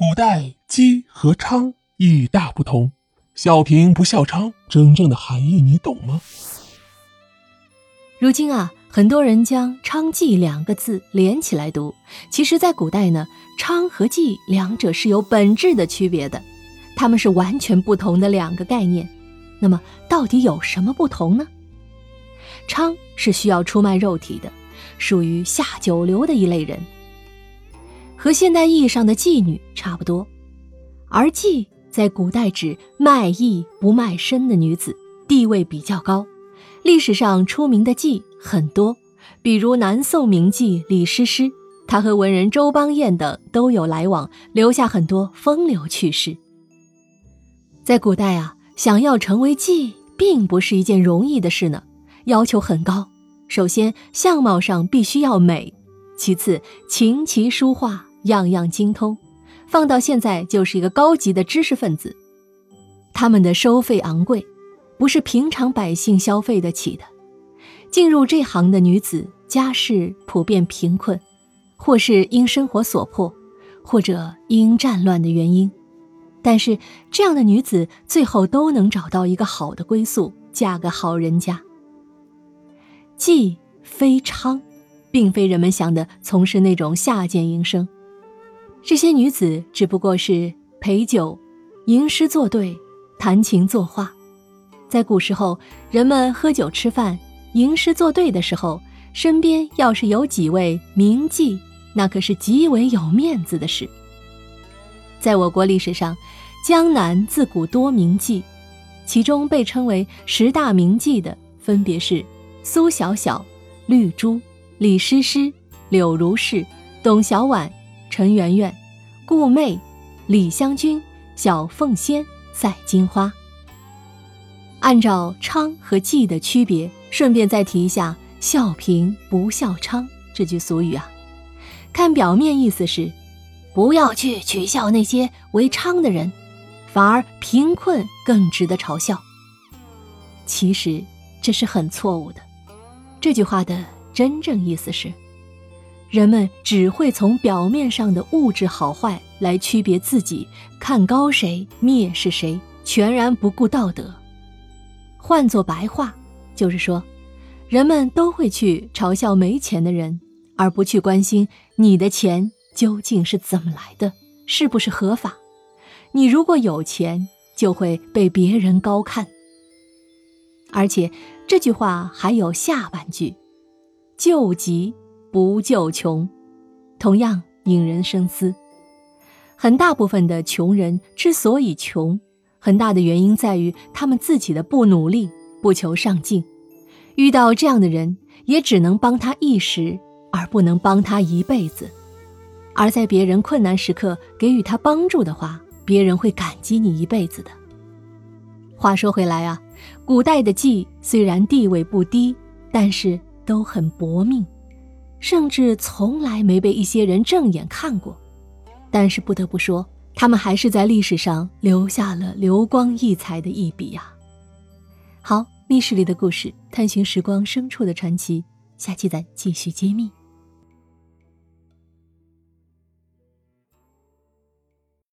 古代姬和昌意义大不同，孝平不孝娼，真正的含义你懂吗？如今啊，很多人将“娼妓”两个字连起来读，其实，在古代呢，“娼”和“妓”两者是有本质的区别的，它们是完全不同的两个概念。那么，到底有什么不同呢？娼是需要出卖肉体的，属于下九流的一类人，和现代意义上的妓女差不多。而妓在古代指卖艺不卖身的女子，地位比较高。历史上出名的妓很多，比如南宋名妓李师师，她和文人周邦彦等都有来往，留下很多风流趣事。在古代啊。想要成为妓，并不是一件容易的事呢，要求很高。首先，相貌上必须要美；其次，琴棋书画样样精通。放到现在，就是一个高级的知识分子。他们的收费昂贵，不是平常百姓消费得起的。进入这行的女子，家世普遍贫困，或是因生活所迫，或者因战乱的原因。但是，这样的女子最后都能找到一个好的归宿，嫁个好人家。妓非娼，并非人们想的从事那种下贱营生。这些女子只不过是陪酒、吟诗作对、弹琴作画。在古时候，人们喝酒吃饭、吟诗作对的时候，身边要是有几位名妓，那可是极为有面子的事。在我国历史上，江南自古多名妓，其中被称为十大名妓的分别是苏小小、绿珠、李师师、柳如是、董小宛、陈圆圆、顾媚、李香君、小凤仙、赛金花。按照娼和妓的区别，顺便再提一下“笑贫不笑娼”这句俗语啊，看表面意思是。不要去取笑那些为娼的人，反而贫困更值得嘲笑。其实这是很错误的。这句话的真正意思是，人们只会从表面上的物质好坏来区别自己，看高谁，蔑视谁，全然不顾道德。换作白话，就是说，人们都会去嘲笑没钱的人，而不去关心你的钱。究竟是怎么来的？是不是合法？你如果有钱，就会被别人高看。而且这句话还有下半句：“救急不救穷”，同样引人深思。很大部分的穷人之所以穷，很大的原因在于他们自己的不努力、不求上进。遇到这样的人，也只能帮他一时，而不能帮他一辈子。而在别人困难时刻给予他帮助的话，别人会感激你一辈子的。话说回来啊，古代的妓虽然地位不低，但是都很薄命，甚至从来没被一些人正眼看过。但是不得不说，他们还是在历史上留下了流光溢彩的一笔呀。好，密室里的故事，探寻时光深处的传奇，下期咱继续揭秘。